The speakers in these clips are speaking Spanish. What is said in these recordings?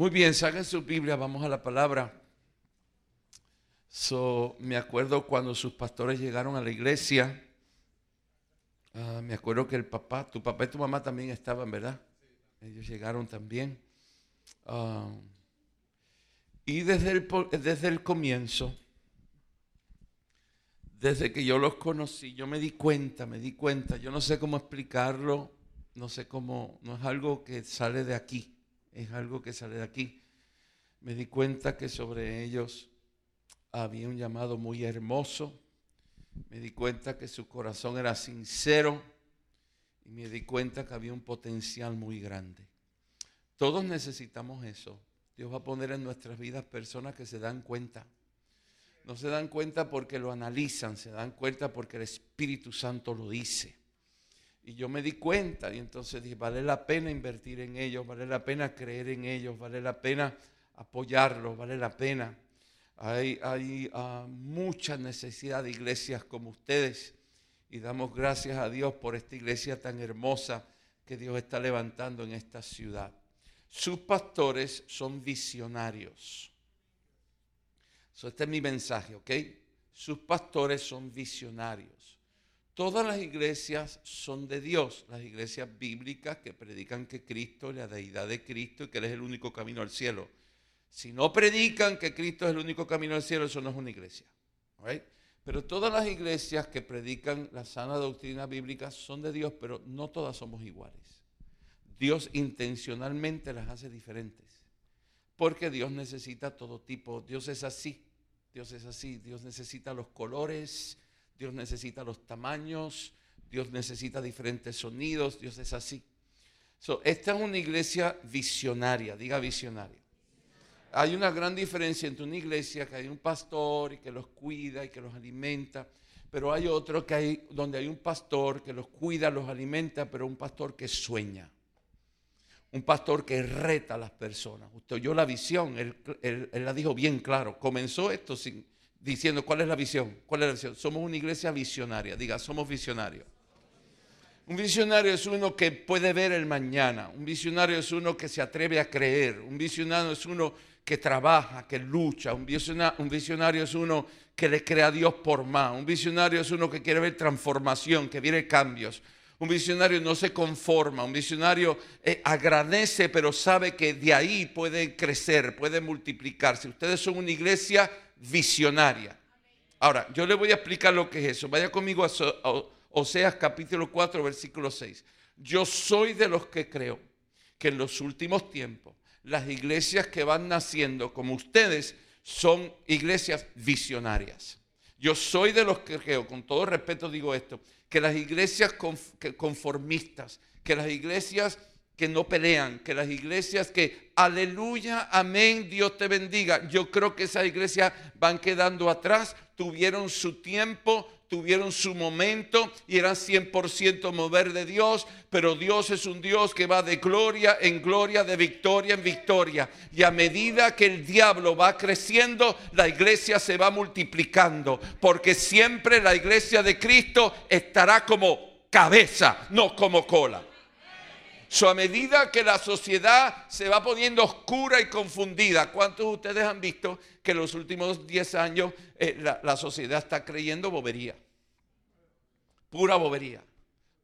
Muy bien, saquen su Biblia, vamos a la palabra. So, me acuerdo cuando sus pastores llegaron a la iglesia. Ah, me acuerdo que el papá, tu papá y tu mamá también estaban, ¿verdad? Ellos llegaron también. Ah, y desde el, desde el comienzo, desde que yo los conocí, yo me di cuenta, me di cuenta, yo no sé cómo explicarlo, no sé cómo, no es algo que sale de aquí, es algo que sale de aquí. Me di cuenta que sobre ellos había un llamado muy hermoso, me di cuenta que su corazón era sincero y me di cuenta que había un potencial muy grande. Todos necesitamos eso. Dios va a poner en nuestras vidas personas que se dan cuenta. No se dan cuenta porque lo analizan, se dan cuenta porque el Espíritu Santo lo dice. Y yo me di cuenta y entonces dije, vale la pena invertir en ellos, vale la pena creer en ellos, vale la pena apoyarlos, vale la pena. Hay, hay ah, mucha necesidad de iglesias como ustedes y damos gracias a Dios por esta iglesia tan hermosa que Dios está levantando en esta ciudad. Sus pastores son visionarios. este es mi mensaje, ¿ok? Sus pastores son visionarios. Todas las iglesias son de Dios, las iglesias bíblicas que predican que Cristo es la deidad de Cristo y que Él es el único camino al cielo. Si no predican que Cristo es el único camino al cielo, eso no es una iglesia. Pero todas las iglesias que predican la sana doctrina bíblica son de Dios, pero no todas somos iguales. Dios intencionalmente las hace diferentes. Porque Dios necesita todo tipo. Dios es así. Dios es así. Dios necesita los colores. Dios necesita los tamaños. Dios necesita diferentes sonidos. Dios es así. esta es una iglesia visionaria. Diga visionaria hay una gran diferencia entre una iglesia que hay un pastor y que los cuida y que los alimenta, pero hay otro que hay donde hay un pastor que los cuida, los alimenta, pero un pastor que sueña. Un pastor que reta a las personas. Usted oyó la visión, él, la dijo bien claro. Comenzó esto diciendo cuál es la visión. ¿Cuál es la visión? Somos una iglesia visionaria. Diga, somos visionarios. Un visionario es uno que puede ver el mañana. Un visionario es uno que se atreve a creer. Un visionario es uno que trabaja, que lucha. Un visionario, es uno que le crea a Dios por más. Un visionario es uno que quiere ver transformación, que viene cambios. Un visionario no se conforma, un visionario eh, agradece, pero sabe que de ahí puede crecer, puede multiplicarse. Ustedes son una iglesia visionaria. Ahora, yo le voy a explicar lo que es eso. Vaya conmigo a Oseas capítulo 4, versículo 6. Yo soy de los que creo que en los últimos tiempos las iglesias que van naciendo como ustedes son iglesias visionarias. Yo soy de los que creo, con todo respeto digo esto, que las iglesias conformistas, que las iglesias que no pelean, que las iglesias que, aleluya, amén, Dios te bendiga. Yo creo que esas iglesias van quedando atrás, tuvieron su tiempo, tuvieron su momento y eran 100% mover de Dios, pero Dios es un Dios que va de gloria en gloria, de victoria en victoria. Y a medida que el diablo va creciendo, la iglesia se va multiplicando, porque siempre la iglesia de Cristo estará como cabeza, no como cola. A medida que la sociedad se va poniendo oscura y confundida, ¿cuántos de ustedes han visto que en los últimos 10 años eh, la, sociedad está creyendo bobería? Pura bobería,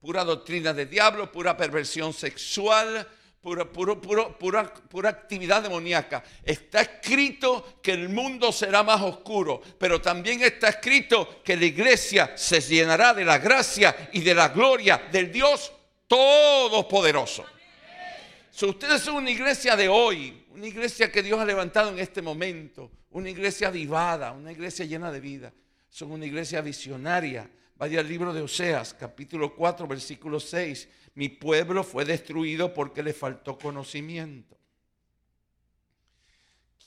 pura doctrina de diablo, pura perversión sexual, pura, puro, pura, pura actividad demoníaca. Está escrito que el mundo será más oscuro, pero también está escrito que la iglesia se llenará de la gracia y de la gloria del Dios todopoderoso. So, ustedes son una iglesia de hoy, una iglesia que Dios ha levantado en este momento, una iglesia avivada, una iglesia llena de vida. Son una iglesia visionaria. Vaya al libro de Oseas, capítulo 4, versículo 6. Mi pueblo fue destruido porque le faltó conocimiento.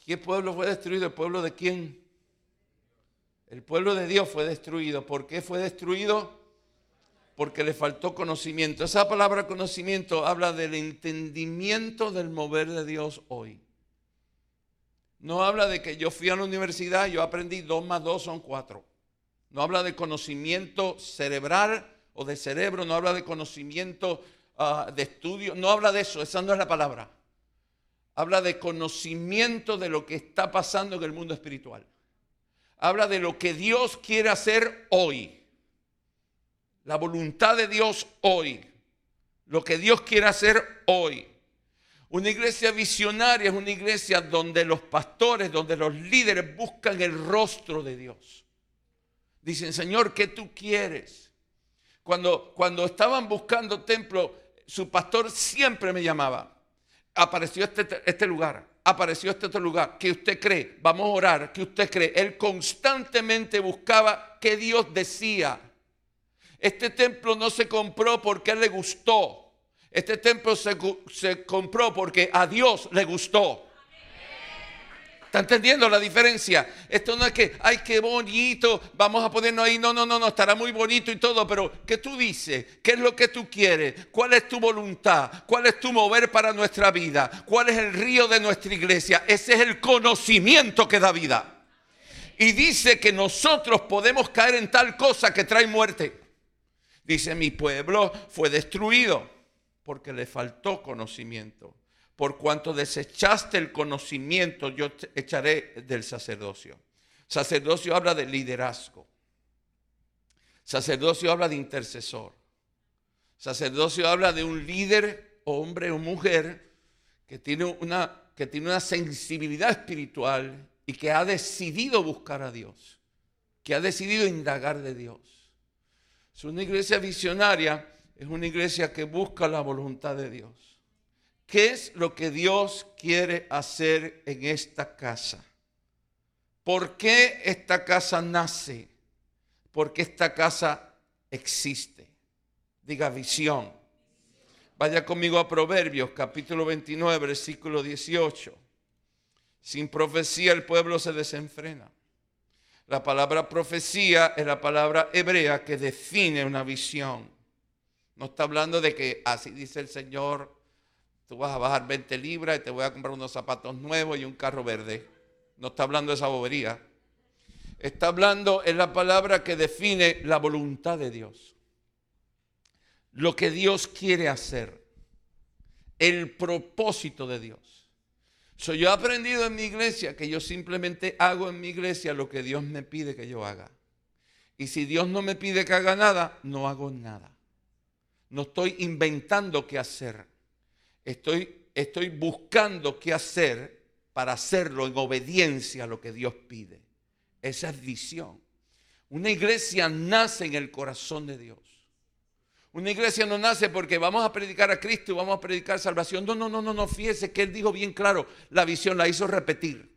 ¿Qué pueblo fue destruido? ¿El pueblo de quién? El pueblo de Dios fue destruido. ¿Por qué fue destruido? Porque le faltó conocimiento. Esa palabra conocimiento habla del entendimiento del mover de Dios hoy. No habla de que yo fui a la universidad, yo aprendí dos más dos son cuatro. No habla de conocimiento cerebral o de cerebro, no habla de conocimiento ah, de estudio, no habla de eso, esa no es la palabra. habla de conocimiento de lo que está pasando en el mundo espiritual. Habla de lo que Dios quiere hacer hoy. La voluntad de Dios hoy. Lo que Dios quiere hacer hoy. Una iglesia visionaria es una iglesia donde los pastores, donde los líderes buscan el rostro de Dios. Dicen, Señor, ¿qué tú quieres? Cuando, cuando estaban buscando templo, su pastor siempre me llamaba. Apareció este, este lugar, apareció este otro lugar. ¿Qué usted cree? Vamos a orar. ¿Qué usted cree? Él constantemente buscaba qué Dios decía. Este templo no se compró porque le gustó. Este templo se, se compró porque a Dios le gustó. ¿Está entendiendo la diferencia? Esto no es que, ay, qué bonito, vamos a ponernos ahí. No, no, no, no, estará muy bonito y todo, pero ¿qué tú dices? ¿Qué es lo que tú quieres? ¿Cuál es tu voluntad? ¿Cuál es tu mover para nuestra vida? ¿Cuál es el río de nuestra iglesia? Ese es el conocimiento que da vida. Y dice que nosotros podemos caer en tal cosa que trae muerte. Dice, mi pueblo fue destruido porque le faltó conocimiento por cuanto desechaste el conocimiento, yo te echaré del sacerdocio. Sacerdocio habla de liderazgo. Sacerdocio habla de intercesor. Sacerdocio habla de un líder, hombre o mujer, que tiene una, que tiene una sensibilidad espiritual y que ha decidido buscar a Dios, que ha decidido indagar de Dios. Es una iglesia visionaria, es una iglesia que busca la voluntad de Dios. ¿Qué es lo que Dios quiere hacer en esta casa? ¿Por qué esta casa nace? ¿Por qué esta casa existe? Diga visión. Vaya conmigo a Proverbios capítulo 29, versículo 18. Sin profecía el pueblo se desenfrena. La palabra profecía es la palabra hebrea que define una visión. No está hablando de que así dice el Señor tú vas a bajar 20 libras y te voy a comprar unos zapatos nuevos y un carro verde. No está hablando de esa bobería. Está hablando en la palabra que define la voluntad de Dios. Lo que Dios quiere hacer. El propósito de Dios. Yo he aprendido en mi iglesia que yo simplemente hago en mi iglesia lo que Dios me pide que yo haga. Y si Dios no me pide que haga nada, no hago nada. No estoy inventando qué hacer. Estoy, estoy buscando qué hacer para hacerlo en obediencia a lo que Dios pide. Esa es visión. Una iglesia nace en el corazón de Dios. Una iglesia no nace porque vamos a predicar a Cristo y vamos a predicar salvación. No, no, no, no, no. Fíjese que Él dijo bien claro, la visión la hizo repetir.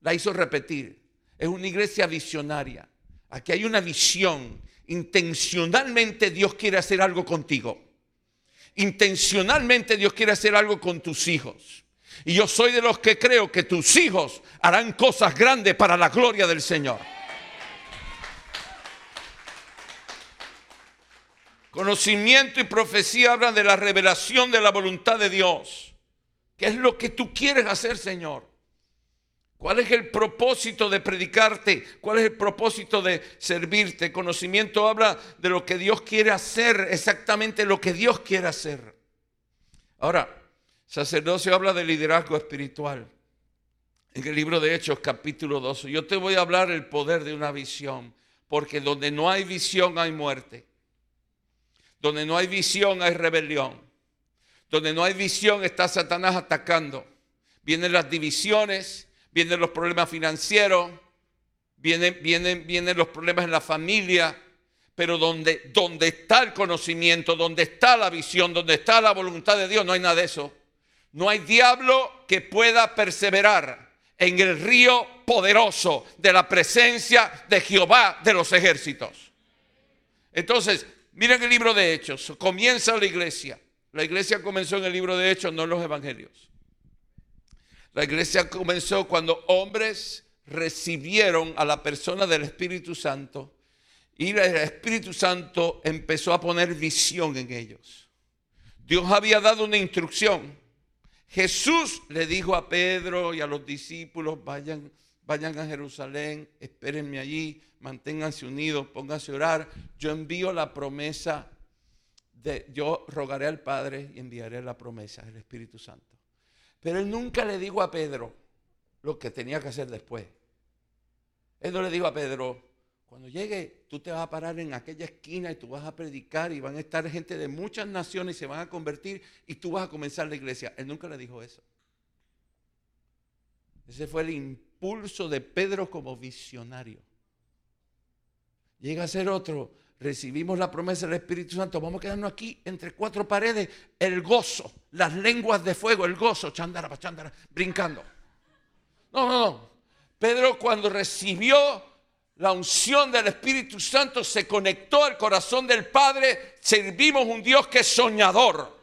La hizo repetir. Es una iglesia visionaria. Aquí hay una visión. Intencionalmente Dios quiere hacer algo contigo intencionalmente Dios quiere hacer algo con tus hijos. Y yo soy de los que creo que tus hijos harán cosas grandes para la gloria del Señor. Conocimiento y profecía hablan de la revelación de la voluntad de Dios. ¿Qué es lo que tú quieres hacer, Señor? ¿Cuál es el propósito de predicarte? ¿Cuál es el propósito de servirte? Conocimiento habla de lo que Dios quiere hacer, exactamente lo que Dios quiere hacer. Ahora, sacerdocio habla de liderazgo espiritual. En el libro de Hechos, capítulo 12, yo te voy a hablar el poder de una visión, porque donde no hay visión hay muerte. Donde no hay visión hay rebelión. Donde no hay visión está Satanás atacando. Vienen las divisiones, vienen los problemas financieros, vienen, vienen, vienen los problemas en la familia, pero donde, donde está el conocimiento, donde está la visión, donde está la voluntad de Dios, no hay nada de eso. No hay diablo que pueda perseverar en el río poderoso de la presencia de Jehová de los ejércitos. Entonces, miren el libro de Hechos, comienza la iglesia. La iglesia comenzó en el libro de Hechos, no en los evangelios. La iglesia comenzó cuando hombres recibieron a la persona del Espíritu Santo y el Espíritu Santo empezó a poner visión en ellos. Dios había dado una instrucción. Jesús le dijo a Pedro y a los discípulos, vayan, vayan a Jerusalén, espérenme allí, manténganse unidos, pónganse a orar. Yo envío la promesa de, yo rogaré al Padre y enviaré la promesa, el Espíritu Santo. Pero él nunca le dijo a Pedro lo que tenía que hacer después. Él no le dijo a Pedro, cuando llegue, tú te vas a parar en aquella esquina y tú vas a predicar y van a estar gente de muchas naciones y se van a convertir y tú vas a comenzar la iglesia. Él nunca le dijo eso. Ese fue el de Pedro como visionario. Llega a ser otro, recibimos la promesa del Espíritu Santo, vamos a quedarnos aquí entre cuatro paredes, el gozo, las lenguas de fuego, el gozo, chándara, chándara, brincando. No, no, no. Pedro cuando recibió la unción del Espíritu Santo se conectó al corazón del Padre. Servimos un Dios que es soñador.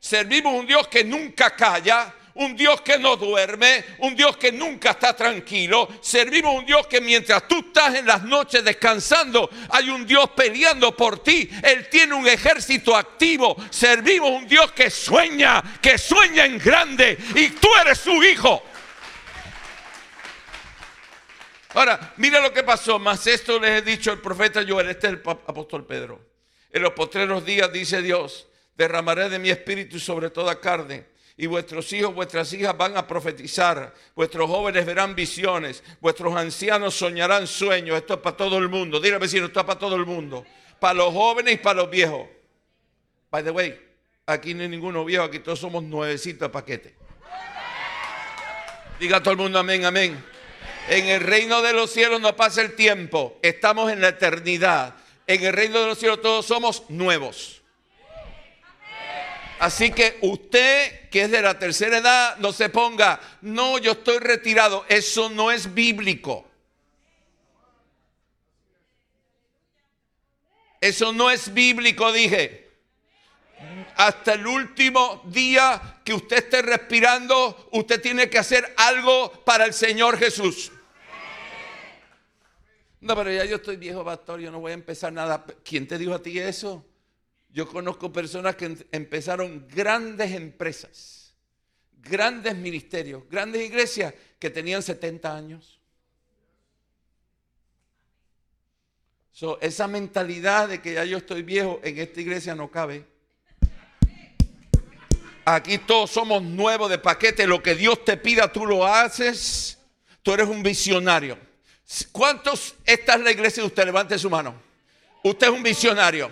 Servimos un Dios que nunca calla, un Dios que no duerme, un Dios que nunca está tranquilo. Servimos un Dios que mientras tú estás en las noches descansando, hay un Dios peleando por ti. Él tiene un ejército activo. Servimos un Dios que sueña, que sueña en grande y tú eres su hijo. Ahora, mira lo que pasó, más esto les he dicho el profeta Joel, este es el apóstol Pedro. En los postreros días, dice Dios, derramaré de mi espíritu sobre toda carne, y vuestros hijos, vuestras hijas van a profetizar, vuestros jóvenes verán visiones, vuestros ancianos soñarán sueños. Esto es para todo el mundo. Dile vecino, esto es para todo el mundo. Para los jóvenes y para los viejos. By the way, aquí no hay ninguno viejo, aquí todos somos nuevecitos de paquete. Diga todo el mundo amén, amén. En el reino de los cielos no pasa el tiempo, estamos en la eternidad. En el reino de los cielos todos somos nuevos. Así que usted que es de la tercera edad no se ponga, no, yo estoy retirado. Eso no es bíblico. Eso no es bíblico, dije. Hasta el último día que usted esté respirando, usted tiene que hacer algo para el Señor Jesús. No, pero ya yo estoy viejo pastor, yo no voy a empezar nada. ¿Quién te dijo a ti eso? Yo conozco personas que em, empezaron grandes empresas, grandes ministerios, grandes iglesias que tenían 70 años. esa mentalidad de que ya yo estoy viejo en esta iglesia no cabe. Aquí todos somos nuevos de paquete. Lo que Dios te pida, tú lo haces. Tú eres un visionario. ¿Cuántos, esta es la iglesia de usted? Levante su mano. Usted es un visionario.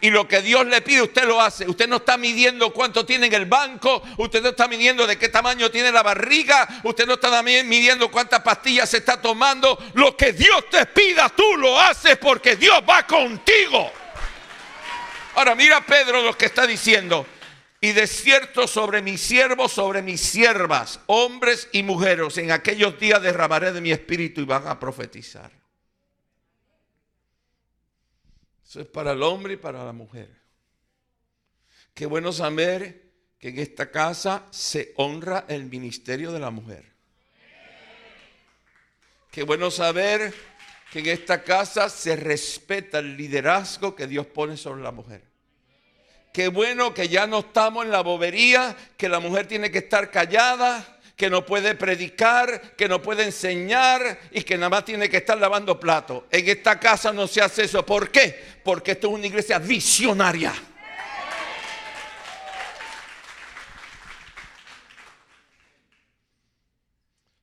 Y lo que Dios le pide, usted lo hace. Usted no está midiendo cuánto tiene en el banco. Usted no está midiendo de qué tamaño tiene la barriga. Usted no está midiendo cuántas pastillas se está tomando. Lo que Dios te pida, tú lo haces porque Dios va contigo. Ahora mira Pedro lo que está diciendo. Y de cierto sobre mis siervos, sobre mis siervas, hombres y mujeres, en aquellos días derramaré de mi espíritu y van a profetizar. Eso es para el hombre y para la mujer. Qué bueno saber que en esta casa se honra el ministerio de la mujer. Qué bueno saber que en esta casa se respeta el liderazgo que Dios pone sobre la mujer. Qué bueno que ya no estamos en la bobería, que la mujer tiene que estar callada, que no puede predicar, que no puede enseñar y que nada más tiene que estar lavando platos. En esta casa no se hace eso. ¿Por qué? Porque esto es una iglesia visionaria.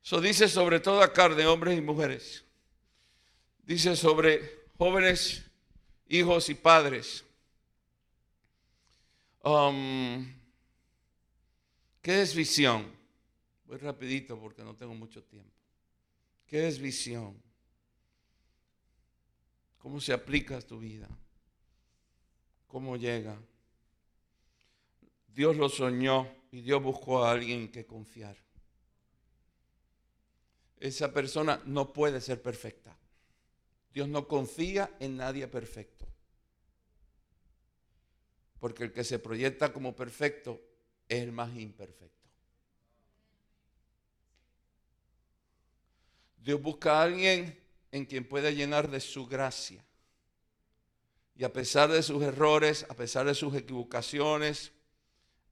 Eso dice sobre toda carne, hombres y mujeres. Dice sobre jóvenes, hijos y padres. Um, ¿Qué es visión? Voy rapidito porque no tengo mucho tiempo. ¿Qué es visión? ¿Cómo se aplica a tu vida? ¿Cómo llega? Dios lo soñó y Dios buscó a alguien que confiar. Esa persona no puede ser perfecta. Dios no confía en nadie perfecto. Porque el que se proyecta como perfecto es el más imperfecto. Dios busca a alguien en quien pueda llenar de su gracia. Y a pesar de sus errores, a pesar de sus equivocaciones,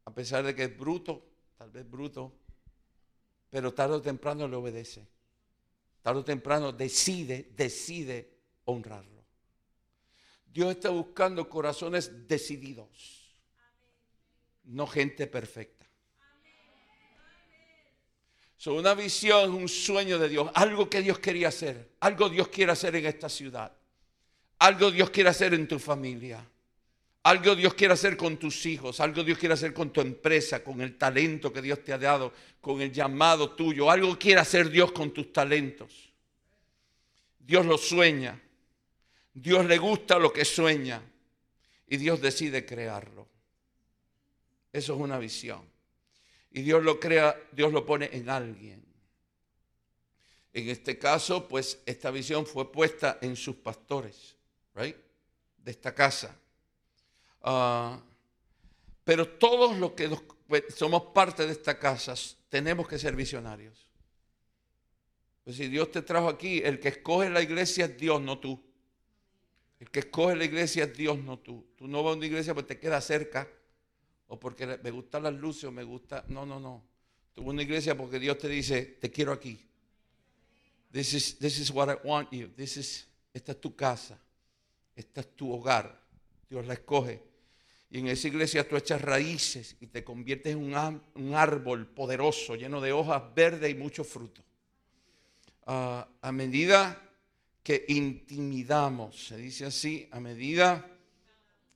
a pesar de que es bruto, tal vez bruto, pero tarde o temprano le obedece. Tarde o temprano decide, decide honrarlo. Dios está buscando corazones decididos, no gente perfecta. So, una visión un sueño de Dios, algo que Dios quería hacer, algo Dios quiere hacer en esta ciudad, algo Dios quiere hacer en tu familia, algo Dios quiere hacer con tus hijos, algo Dios quiere hacer con tu empresa, con el talento que Dios te ha dado, con el llamado tuyo, algo quiere hacer Dios con tus talentos. Dios lo sueña, Dios le gusta lo que sueña y Dios decide crearlo. Eso es una visión y Dios lo crea, Dios lo pone en alguien. En este caso, pues esta visión fue puesta en sus pastores, right? De esta casa. Ah, pero todos los que pues, somos parte de esta casa tenemos que ser visionarios. Pues si Dios te trajo aquí, el que escoge la iglesia es Dios, no tú. El que escoge la iglesia es Dios, no tú. Tú no vas a una iglesia porque te queda cerca o porque me gustan las luces o me gusta. No, no, no. Tú una iglesia porque Dios te dice, te quiero aquí. This is, this is what I want you. This is, esta es tu casa. Esta es tu hogar. Dios la escoge. Y en esa iglesia tú echas raíces y te conviertes en un, árbol poderoso, lleno de hojas verdes y mucho fruto. Ah, a medida que intimidamos, se dice así, a medida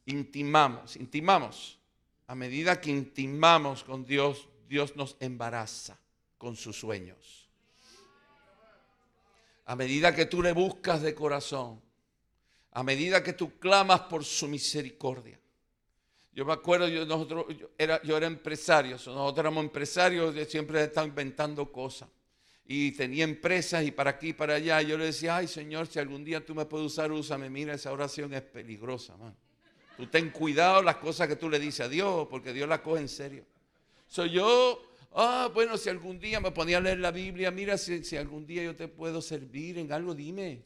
intimamos, intimamos a medida que intimamos con Dios, Dios nos embaraza con sus sueños. A medida que tú le buscas de corazón, a medida que tú clamas por su misericordia. Yo me acuerdo, yo, nosotros, era, yo era empresario, nosotros éramos empresarios, siempre estaba inventando cosas. Y tenía empresas y para aquí y para allá. Yo le decía, ay Señor, si algún día tú me puedes usar, úsame. Mira, esa oración es peligrosa, man. Tú ten cuidado las cosas que tú le dices a Dios, porque Dios las coge en serio. Soy yo, ah, bueno, si algún día me ponía a leer la Biblia, mira, si, si algún día yo te puedo servir en algo, dime.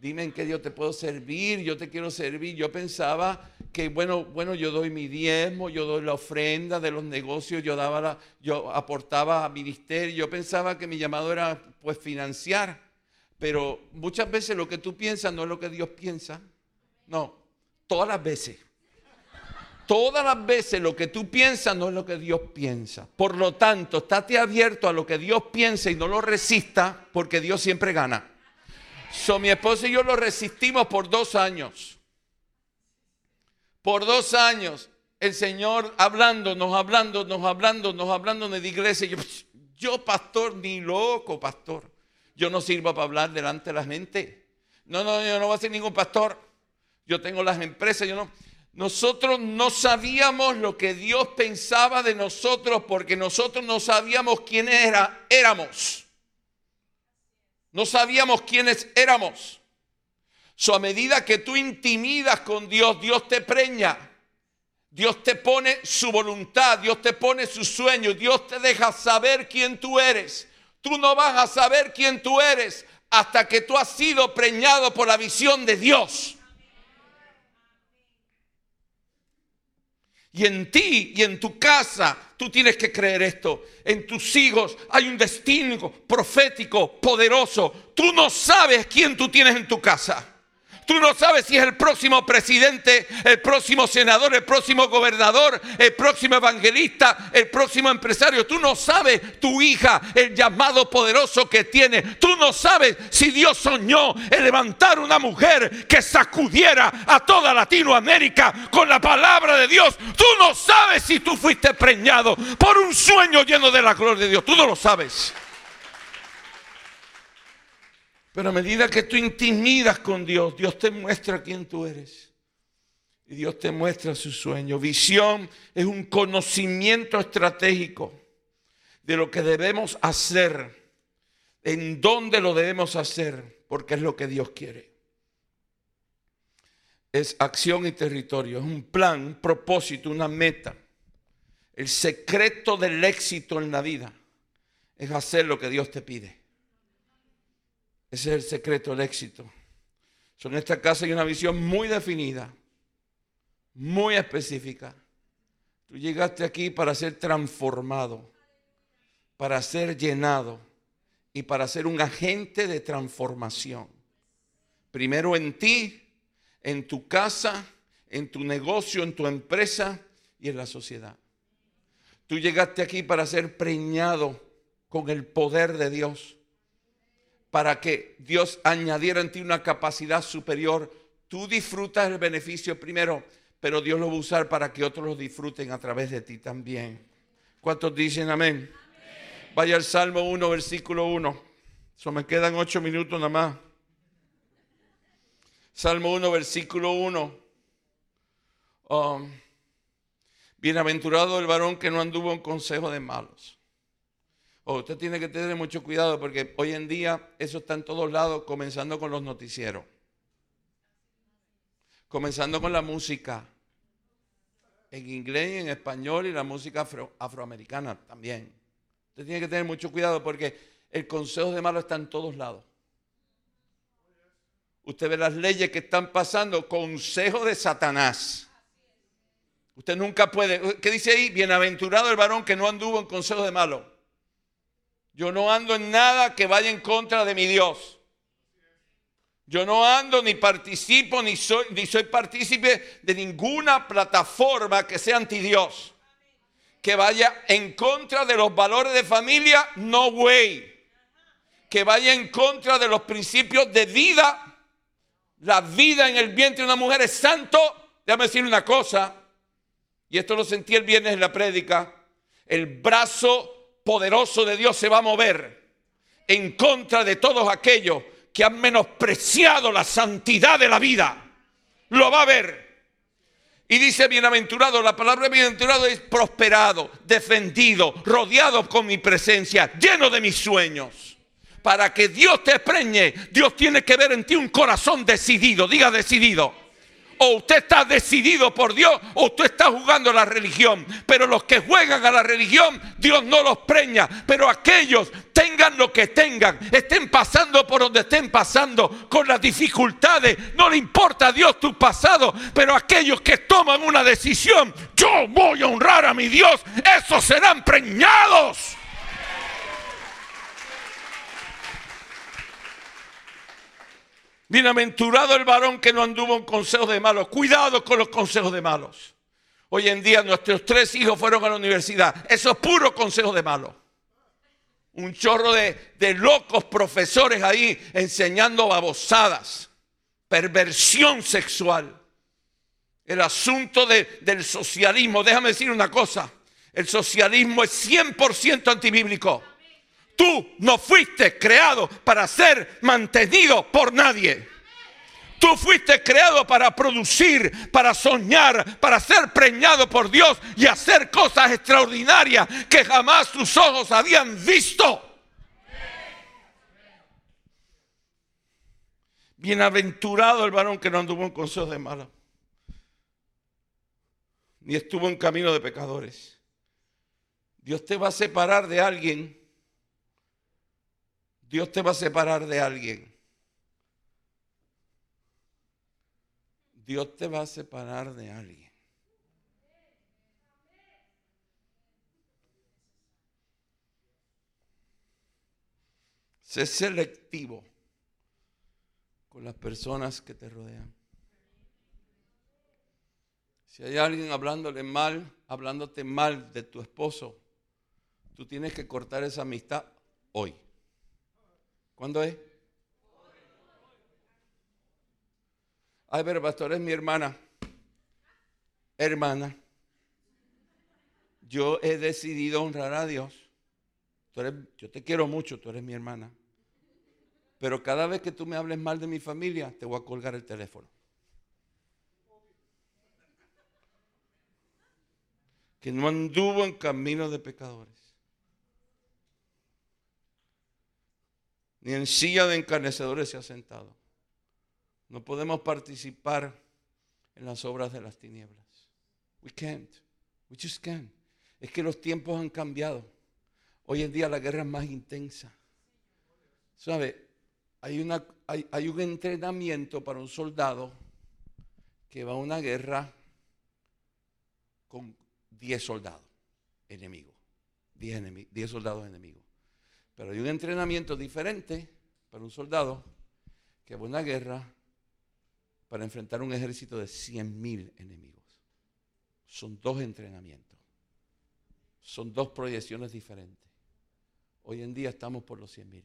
Dime en qué Dios te puedo servir, yo te quiero servir. Yo pensaba que, bueno, bueno, yo doy mi diezmo, yo doy la ofrenda de los negocios, yo daba la, yo aportaba a ministerio. Yo pensaba que mi llamado era pues financiar. Pero muchas veces lo que tú piensas no es lo que Dios piensa. No, Todas las veces. Todas las veces lo que tú piensas no es lo que Dios piensa. Por lo tanto, estate abierto a lo que Dios piensa y no lo resista porque Dios siempre gana. So, mi esposo y yo lo resistimos por dos años. Por dos años. El Señor hablándonos, hablándonos, hablándonos, hablándonos de iglesia. Yo, yo, pastor, ni loco, pastor. Yo no sirvo para hablar delante de la gente. No, no, yo no voy a ser ningún pastor yo tengo las empresas, yo no. Nosotros no sabíamos lo que Dios pensaba de nosotros porque nosotros no sabíamos quiénes era, éramos. No sabíamos quiénes éramos. So, a medida que tú intimidas con Dios, Dios te preña. Dios te pone su voluntad, Dios te pone su sueño, Dios te deja saber quién tú eres. Tú no vas a saber quién tú eres hasta que tú has sido preñado por la visión de Dios. Y en ti y en tu casa tú tienes que creer esto. En tus hijos hay un destino profético, poderoso. Tú no sabes quién tú tienes en tu casa. Tú no sabes si es el próximo presidente, el próximo senador, el próximo gobernador, el próximo evangelista, el próximo empresario. Tú no sabes tu hija, el llamado poderoso que tiene. Tú no sabes si Dios soñó en levantar una mujer que sacudiera a toda Latinoamérica con la palabra de Dios. Tú no sabes si tú fuiste preñado por un sueño lleno de la gloria de Dios. Tú no lo sabes. Pero a medida que tú intimidas con Dios, Dios te muestra quién tú eres. Y Dios te muestra su sueño. Visión es un conocimiento estratégico de lo que debemos hacer, en dónde lo debemos hacer, porque es lo que Dios quiere. Es acción y territorio, es un plan, un propósito, una meta. El secreto del éxito en la vida es hacer lo que Dios te pide. Ese es el secreto del éxito. en esta casa hay una visión muy definida, muy específica. Tú llegaste aquí para ser transformado, para ser llenado y para ser un agente de transformación. Primero en ti, en tu casa, en tu negocio, en tu empresa y en la sociedad. Tú llegaste aquí para ser preñado con el poder de Dios para que Dios añadiera en ti una capacidad superior. Tú disfrutas el beneficio primero, pero Dios lo va a usar para que otros lo disfruten a través de ti también. ¿Cuántos dicen amén? Vaya al Salmo 1, versículo 1. Eso me quedan ocho minutos nada más. Salmo 1, versículo 1. Um, bienaventurado el varón que no anduvo en consejo de malos. Oh, usted tiene que tener mucho cuidado porque hoy en día eso está en todos lados, comenzando con los noticieros. Comenzando con la música en inglés y en español y la música afroamericana también. Usted tiene que tener mucho cuidado porque el consejo de malo está en todos lados. Usted ve las leyes que están pasando, consejo de Satanás. Usted nunca puede, ¿qué dice ahí? Bienaventurado el varón que no anduvo en consejo de malo. Yo no ando en nada que vaya en contra de mi Dios. Yo no ando ni participo ni soy, ni soy partícipe de ninguna plataforma que sea anti Dios que vaya en contra de los valores de familia, no way. Que vaya en contra de los principios de vida. La vida en el vientre de una mujer es santo. Déjame decir una cosa, y esto lo sentí el viernes en la prédica. El brazo poderoso de Dios se va a mover en contra de todos aquellos que han menospreciado la santidad de la vida. Lo va a ver. Y dice bienaventurado, la palabra bienaventurado es prosperado, defendido, rodeado con mi presencia, lleno de mis sueños. Para que Dios te preñe, Dios tiene que ver en ti un corazón decidido, diga decidido. O usted está decidido por Dios o usted está jugando a la religión. Pero los que juegan a la religión, Dios no los preña. Pero aquellos, tengan lo que tengan, estén pasando por donde estén pasando, con las dificultades, no le importa a Dios tu pasado. Pero aquellos que toman una decisión, yo voy a honrar a mi Dios, esos serán preñados. Bienaventurado el varón que no anduvo en consejos de malos. Cuidado con los consejos de malos. Hoy en día nuestros tres hijos fueron a la universidad. Eso es puro consejo de malos. Un chorro de, locos profesores ahí enseñando babosadas. Perversión sexual. El asunto del socialismo. Déjame decir una cosa. El socialismo es 100% antibíblico. Tú no fuiste creado para ser mantenido por nadie. Tú fuiste creado para producir, para soñar, para ser preñado por Dios y hacer cosas extraordinarias que jamás tus ojos habían visto. Bienaventurado el varón que no anduvo en consejos de mala, ni estuvo en camino de pecadores. Dios te va a separar de alguien Dios te va a separar de alguien. Dios te va a separar de alguien. Sé selectivo con las personas que te rodean. Si hay alguien hablándole mal, hablándote mal de tu esposo, tú tienes que cortar esa amistad hoy. ¿Cuándo es? Ay, pero pastor, es mi hermana. Hermana, yo he decidido honrar a Dios. yo te quiero mucho, tú eres mi hermana. Pero cada vez que tú me hables mal de mi familia, te voy a colgar el teléfono. Que no anduvo en camino de pecadores. Ni en silla de encarnecedores se ha sentado. No podemos participar en las obras de las tinieblas. We can't. We just can't. Es que los tiempos han cambiado. Hoy en día la guerra es más intensa. ¿Sabe? Hay, un entrenamiento para un soldado que va a una guerra con 10 soldados enemigos. 10 soldados enemigos. Pero hay un entrenamiento diferente para un soldado que va a una guerra para enfrentar un ejército de 100.000 enemigos. Son dos entrenamientos. Son dos proyecciones diferentes. Hoy en día estamos por los 100 mil.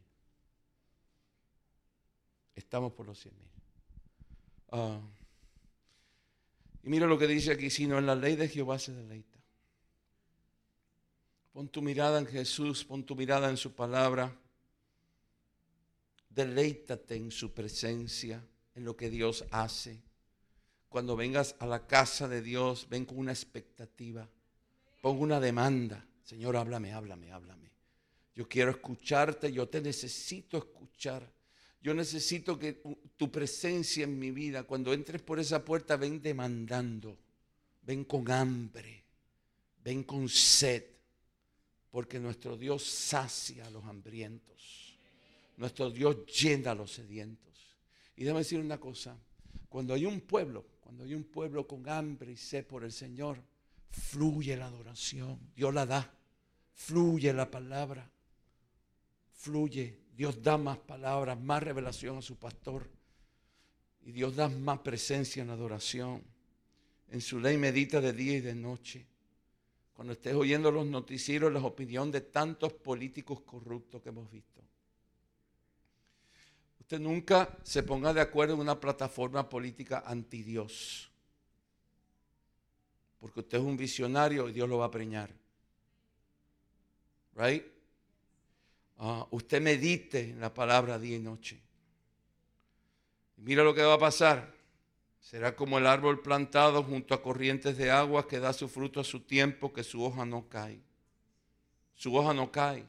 Estamos por los 100 mil. Ah, y mira lo que dice aquí, sino en la ley de Jehová se deleita. Pon tu mirada en Jesús, pon tu mirada en su palabra. Deleítate en su presencia, en lo que Dios hace. Cuando vengas a la casa de Dios, ven con una expectativa. Pon una demanda. Señor, háblame, háblame, háblame. Yo quiero escucharte, yo te necesito escuchar. Yo necesito que tu presencia en mi vida, cuando entres por esa puerta, ven demandando, ven con hambre, ven con sed, porque nuestro Dios sacia a los hambrientos, nuestro Dios llena a los sedientos. Y déjame decir una cosa, cuando hay un pueblo, cuando hay un pueblo con hambre y sed por el Señor, fluye la adoración, Dios la da, fluye la palabra, fluye Dios da más palabras, más revelación a su pastor. Y Dios da más presencia en adoración. En su ley medita de día y de noche. Cuando estés oyendo los noticieros, las opiniones de tantos políticos corruptos que hemos visto. Usted nunca se ponga de acuerdo en una plataforma política anti Dios. Porque usted es un visionario y Dios lo va a preñar. Right? Ah, usted medite en la palabra día y noche. mira lo que va a pasar. Será como el árbol plantado junto a corrientes de agua que da su fruto a su tiempo, que su hoja no cae. Su hoja no cae.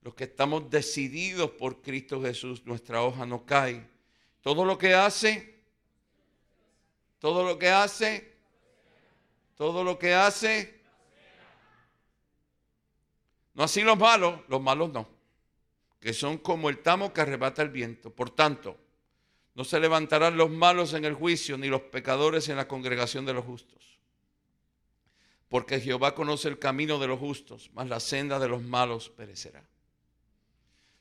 Los que estamos decididos por Cristo Jesús, nuestra hoja no cae. Todo lo que hace, todo lo que hace, todo lo que hace. No así los malos, los malos no que son como el tamo que arrebata el viento. Por tanto, no se levantarán los malos en el juicio, ni los pecadores en la congregación de los justos. Porque Jehová conoce el camino de los justos, mas la senda de los malos perecerá.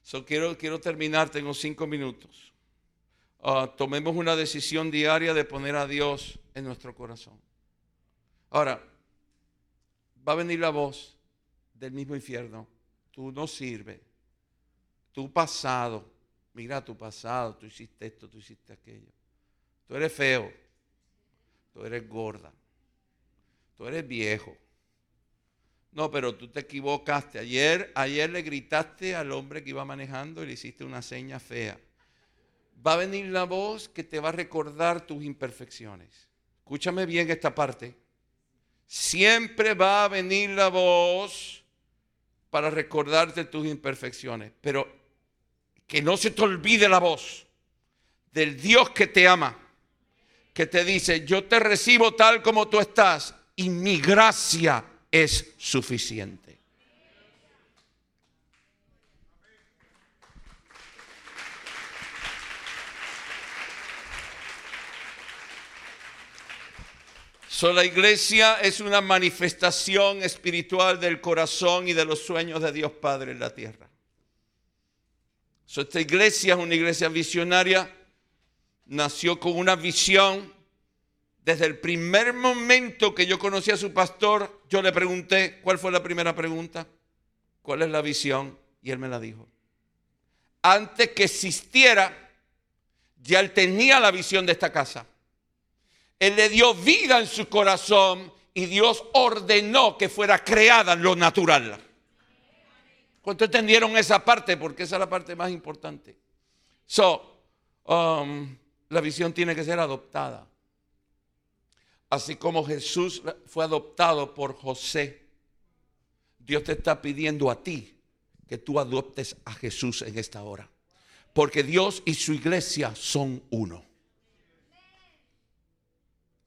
So, quiero, quiero terminar, tengo cinco minutos. Ah, tomemos una decisión diaria de poner a Dios en nuestro corazón. Ahora, va a venir la voz del mismo infierno. Tú no sirves tu pasado, mira tu pasado, tú hiciste esto, tú hiciste aquello. Tú eres feo, tú eres gorda, tú eres viejo. No, pero tú te equivocaste. Ayer, ayer le gritaste al hombre que iba manejando y le hiciste una seña fea. Va a venir la voz que te va a recordar tus imperfecciones. Escúchame bien esta parte. Siempre va a venir la voz para recordarte tus imperfecciones. Pero que no se te olvide la voz del Dios que te ama, que te dice, yo te recibo tal como tú estás y mi gracia es suficiente. So, la iglesia es una manifestación espiritual del corazón y de los sueños de Dios Padre en la tierra esta iglesia es una iglesia visionaria, nació con una visión. Desde el primer momento que yo conocí a su pastor, yo le pregunté, ¿cuál fue la primera pregunta? ¿Cuál es la visión? Y él me la dijo. Antes que existiera, ya él tenía la visión de esta casa. Él le dio vida en su corazón y Dios ordenó que fuera creada lo natural. ¿Cuánto entendieron esa parte? Porque esa es la parte más importante. So, um, la visión tiene que ser adoptada. Así como Jesús fue adoptado por José, Dios te está pidiendo a ti que tú adoptes a Jesús en esta hora. Porque Dios y su iglesia son uno.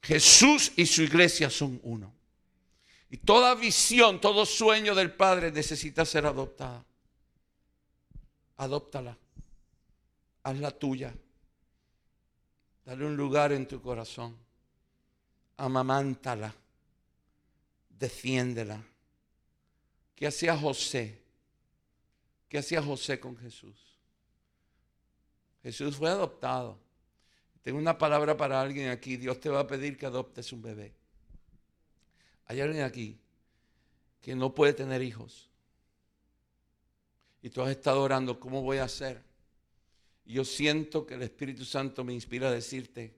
Jesús y su iglesia son uno. Y toda visión, todo sueño del Padre necesita ser adoptada. Adóptala. Hazla tuya. Dale un lugar en tu corazón. Amamántala. Defiéndela. ¿Qué hacía José? ¿Qué hacía José con Jesús? Jesús fue adoptado. Tengo una palabra para alguien aquí. Dios te va a pedir que adoptes un bebé. Hay alguien aquí que no puede tener hijos. y tú has estado orando, ¿cómo voy a hacer? Y yo siento que el Espíritu Santo me inspira a decirte,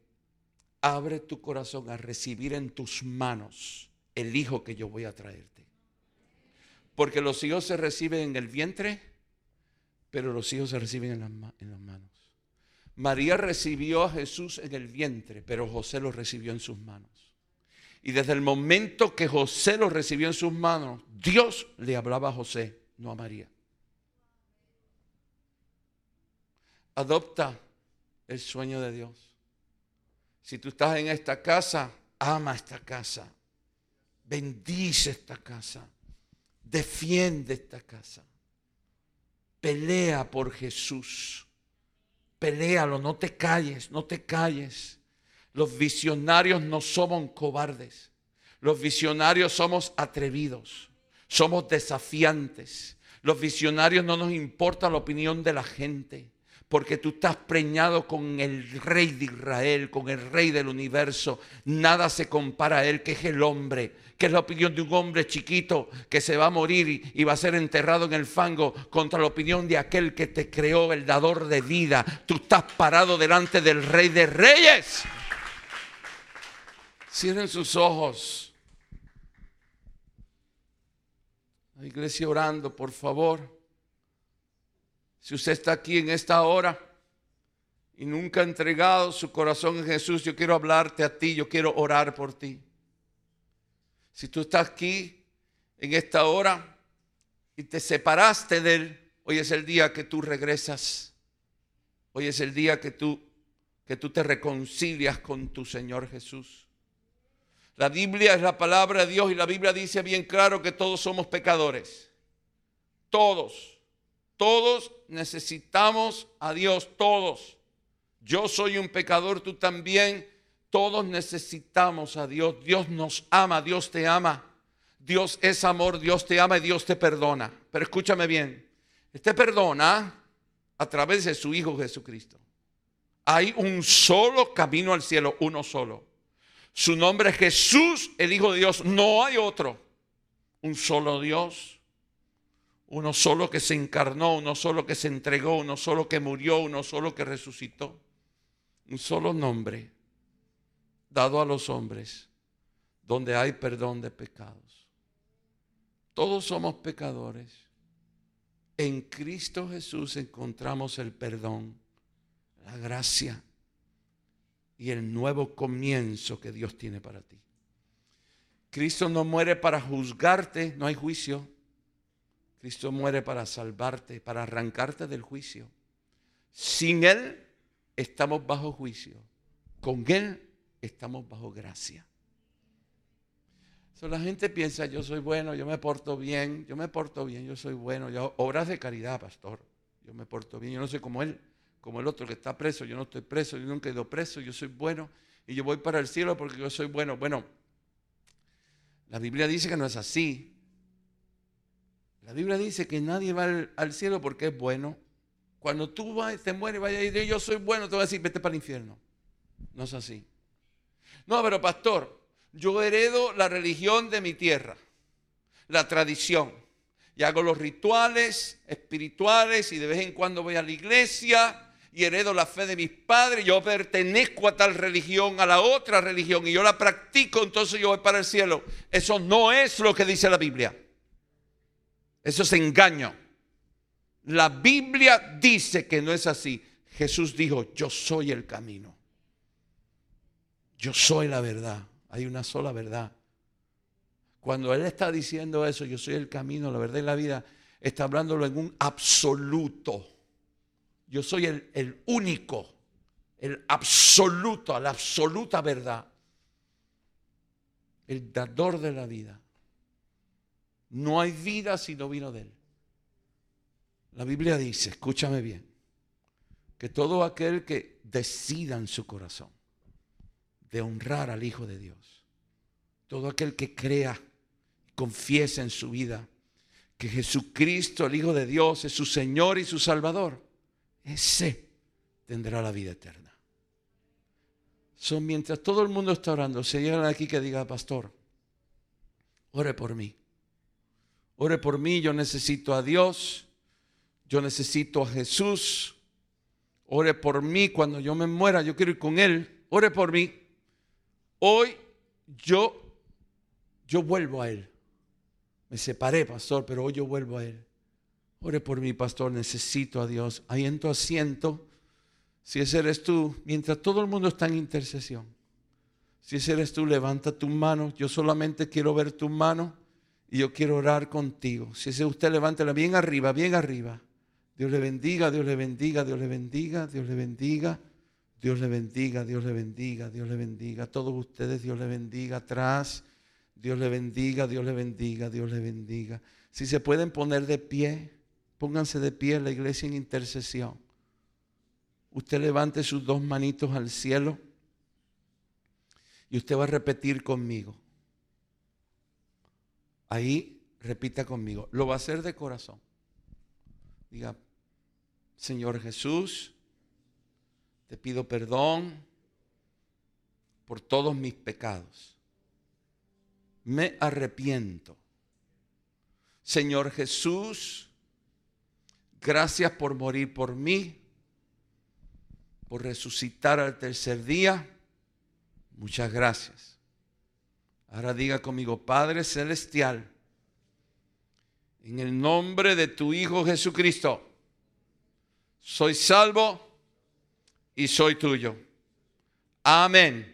abre tu corazón a recibir en tus manos el hijo que yo voy a traerte. Porque los hijos se reciben en el vientre, pero los hijos se reciben en las, en las manos. María recibió a Jesús en el vientre, pero José lo recibió en sus manos. Y desde el momento que José lo recibió en sus manos, Dios le hablaba a José, no a María. Adopta el sueño de Dios. Si tú estás en esta casa, ama esta casa. Bendice esta casa. Defiende esta casa. Pelea por Jesús. Peléalo, no te calles, no te calles. Los visionarios no somos cobardes. Los visionarios somos atrevidos, somos desafiantes. Los visionarios no nos importa la opinión de la gente porque tú estás preñado con el rey de Israel, con el rey del universo. Nada se compara a él, que es el hombre, que es la opinión de un hombre chiquito que se va a morir y, va a ser enterrado en el fango contra la opinión de aquel que te creó, el dador de vida. Tú estás parado delante del rey de reyes. Cierren sus ojos. La iglesia orando, por favor. Si usted está aquí en esta hora y nunca ha entregado su corazón a Jesús, yo quiero hablarte a ti, yo quiero orar por ti. Si tú estás aquí en esta hora y te separaste de Él, hoy es el día que tú regresas. Hoy es el día que tú, que tú te reconcilias con tu Señor Jesús. La Biblia es la palabra de Dios y la Biblia dice bien claro que todos somos pecadores. Todos. Todos necesitamos a Dios, todos. Yo soy un pecador, tú también. Todos necesitamos a Dios. Dios nos ama, Dios te ama. Dios es amor, Dios te ama y Dios te perdona. Pero escúchame bien, te perdona a través de su Hijo Jesucristo. Hay un solo camino al cielo, uno solo. Su nombre es Jesús, el Hijo de Dios. No hay otro. Un solo Dios uno solo que se encarnó, uno solo que se entregó, uno solo que murió, uno solo que resucitó. Un solo nombre dado a los hombres donde hay perdón de pecados. Todos somos pecadores. En Cristo Jesús encontramos el perdón, la gracia y el nuevo comienzo que Dios tiene para ti. Cristo no muere para juzgarte, no hay juicio. Cristo muere para salvarte, para arrancarte del juicio. Sin Él estamos bajo juicio. Con Él estamos bajo gracia. la gente piensa, yo soy bueno, yo me porto bien, yo me porto bien, yo soy bueno. Yo, obras de caridad, pastor. Yo me porto bien, yo no soy como Él, como el otro que está preso, yo no estoy preso, yo nunca he ido preso, yo soy bueno y yo voy para el cielo porque yo soy bueno. Bueno, la Biblia dice que no es así. La Biblia dice que nadie va al, cielo porque es bueno. Cuando tú vas, te mueres y vayas a decir, yo soy bueno, te voy a decir, vete para el infierno. No es así. No, pero pastor, yo heredo la religión de mi tierra, la tradición. Y hago los rituales espirituales y de vez en cuando voy a la iglesia y heredo la fe de mis padres. Yo pertenezco a tal religión, a la otra religión y yo la practico, entonces yo voy para el cielo. Eso no es lo que dice la Biblia. Eso es engaño. La Biblia dice que no es así. Jesús dijo, yo soy el camino. Yo soy la verdad. Hay una sola verdad. Cuando Él está diciendo eso, yo soy el camino, la verdad y la vida, está hablándolo en un absoluto. Yo soy el, el único, el absoluto, la absoluta verdad. El dador de la vida. No hay vida si no vino de Él. La Biblia dice, escúchame bien, que todo aquel que decida en su corazón de honrar al Hijo de Dios, todo aquel que crea, confiese en su vida que Jesucristo, el Hijo de Dios, es su Señor y su Salvador, ese tendrá la vida eterna. Son mientras todo el mundo está orando, se llegan aquí que diga, pastor, ore por mí. Ore por mí, yo necesito a Dios. Yo necesito a Jesús. Ore por mí cuando yo me muera. Yo quiero ir con Él. Ore por mí. Hoy yo, yo vuelvo a Él. Me separé, pastor, pero hoy yo vuelvo a Él. Ore por mí, pastor. Necesito a Dios. Ahí en tu asiento. Si ese eres tú, mientras todo el mundo está en intercesión. Si ese eres tú, levanta tu mano. Yo solamente quiero ver tu mano y yo quiero orar contigo. Si ese es usted, levántela bien arriba, bien arriba. Dios le bendiga, Dios le bendiga, Dios le bendiga, Dios le bendiga. Dios le bendiga, Dios le bendiga, Dios le bendiga. Todos ustedes, Dios le bendiga. Atrás, Dios le bendiga, Dios le bendiga, Dios le bendiga. Si se pueden poner de pie, pónganse de pie en la iglesia en intercesión. Usted levante sus dos manitos al cielo. Y usted va a repetir conmigo. Ahí repita conmigo. Lo va a hacer de corazón. Diga, Señor Jesús, te pido perdón por todos mis pecados. Me arrepiento. Señor Jesús, gracias por morir por mí, por resucitar al tercer día Muchas gracias. Ahora diga conmigo, Padre Celestial, en el nombre de tu Hijo Jesucristo, soy salvo y soy tuyo. Amén.